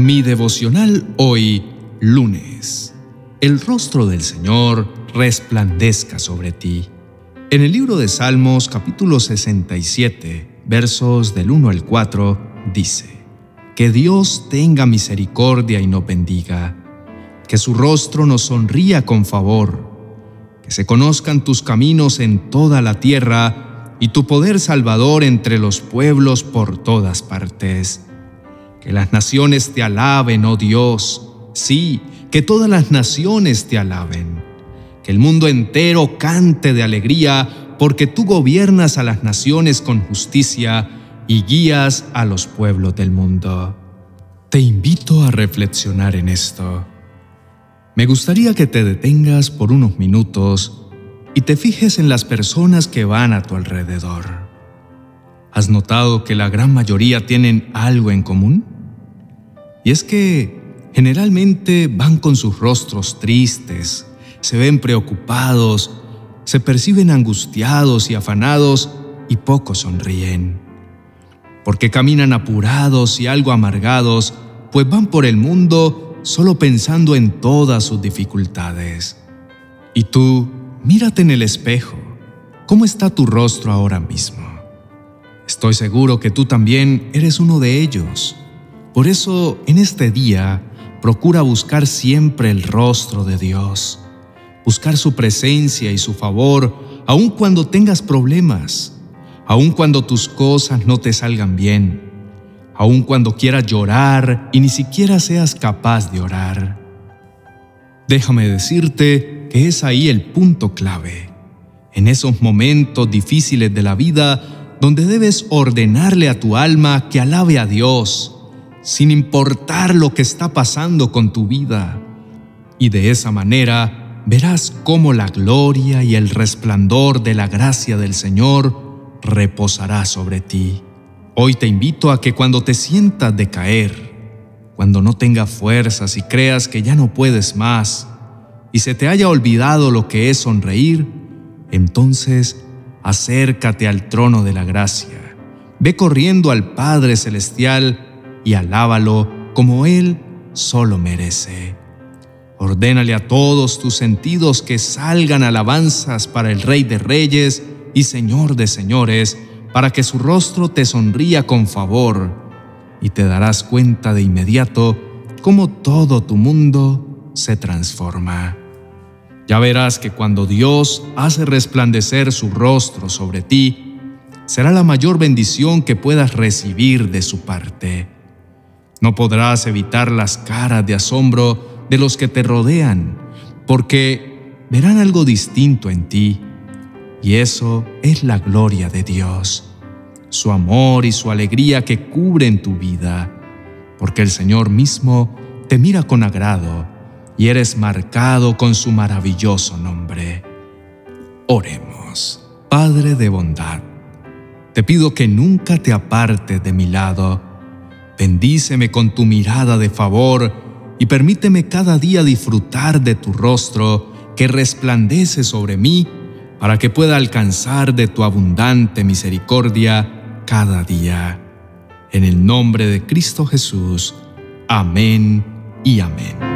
Mi devocional hoy, lunes. El rostro del Señor resplandezca sobre ti. En el libro de Salmos capítulo 67, versos del 1 al 4, dice, Que Dios tenga misericordia y nos bendiga, que su rostro nos sonría con favor, que se conozcan tus caminos en toda la tierra y tu poder salvador entre los pueblos por todas partes que las naciones te alaben, oh Dios. Sí, que todas las naciones te alaben. Que el mundo entero cante de alegría, porque tú gobiernas a las naciones con justicia y guías a los pueblos del mundo. Te invito a reflexionar en esto. Me gustaría que te detengas por unos minutos y te fijes en las personas que van a tu alrededor. ¿Has notado que la gran mayoría tienen algo en común? Y es que generalmente van con sus rostros tristes, se ven preocupados, se perciben angustiados y afanados y poco sonríen. Porque caminan apurados y algo amargados, pues van por el mundo solo pensando en todas sus dificultades. Y tú, mírate en el espejo. ¿Cómo está tu rostro ahora mismo? Estoy seguro que tú también eres uno de ellos. Por eso, en este día, procura buscar siempre el rostro de Dios, buscar su presencia y su favor, aun cuando tengas problemas, aun cuando tus cosas no te salgan bien, aun cuando quieras llorar y ni siquiera seas capaz de orar. Déjame decirte que es ahí el punto clave, en esos momentos difíciles de la vida donde debes ordenarle a tu alma que alabe a Dios, sin importar lo que está pasando con tu vida. Y de esa manera verás cómo la gloria y el resplandor de la gracia del Señor reposará sobre ti. Hoy te invito a que cuando te sientas decaer, cuando no tengas fuerzas y creas que ya no puedes más, y se te haya olvidado lo que es sonreír, entonces acércate al trono de la gracia. Ve corriendo al Padre Celestial y alábalo como Él solo merece. Ordénale a todos tus sentidos que salgan alabanzas para el Rey de Reyes y Señor de Señores, para que su rostro te sonría con favor, y te darás cuenta de inmediato cómo todo tu mundo se transforma. Ya verás que cuando Dios hace resplandecer su rostro sobre ti, será la mayor bendición que puedas recibir de su parte. No podrás evitar las caras de asombro de los que te rodean, porque verán algo distinto en ti, y eso es la gloria de Dios, su amor y su alegría que cubren tu vida, porque el Señor mismo te mira con agrado y eres marcado con su maravilloso nombre. Oremos, Padre de bondad, te pido que nunca te apartes de mi lado, Bendíceme con tu mirada de favor y permíteme cada día disfrutar de tu rostro que resplandece sobre mí para que pueda alcanzar de tu abundante misericordia cada día. En el nombre de Cristo Jesús. Amén y amén.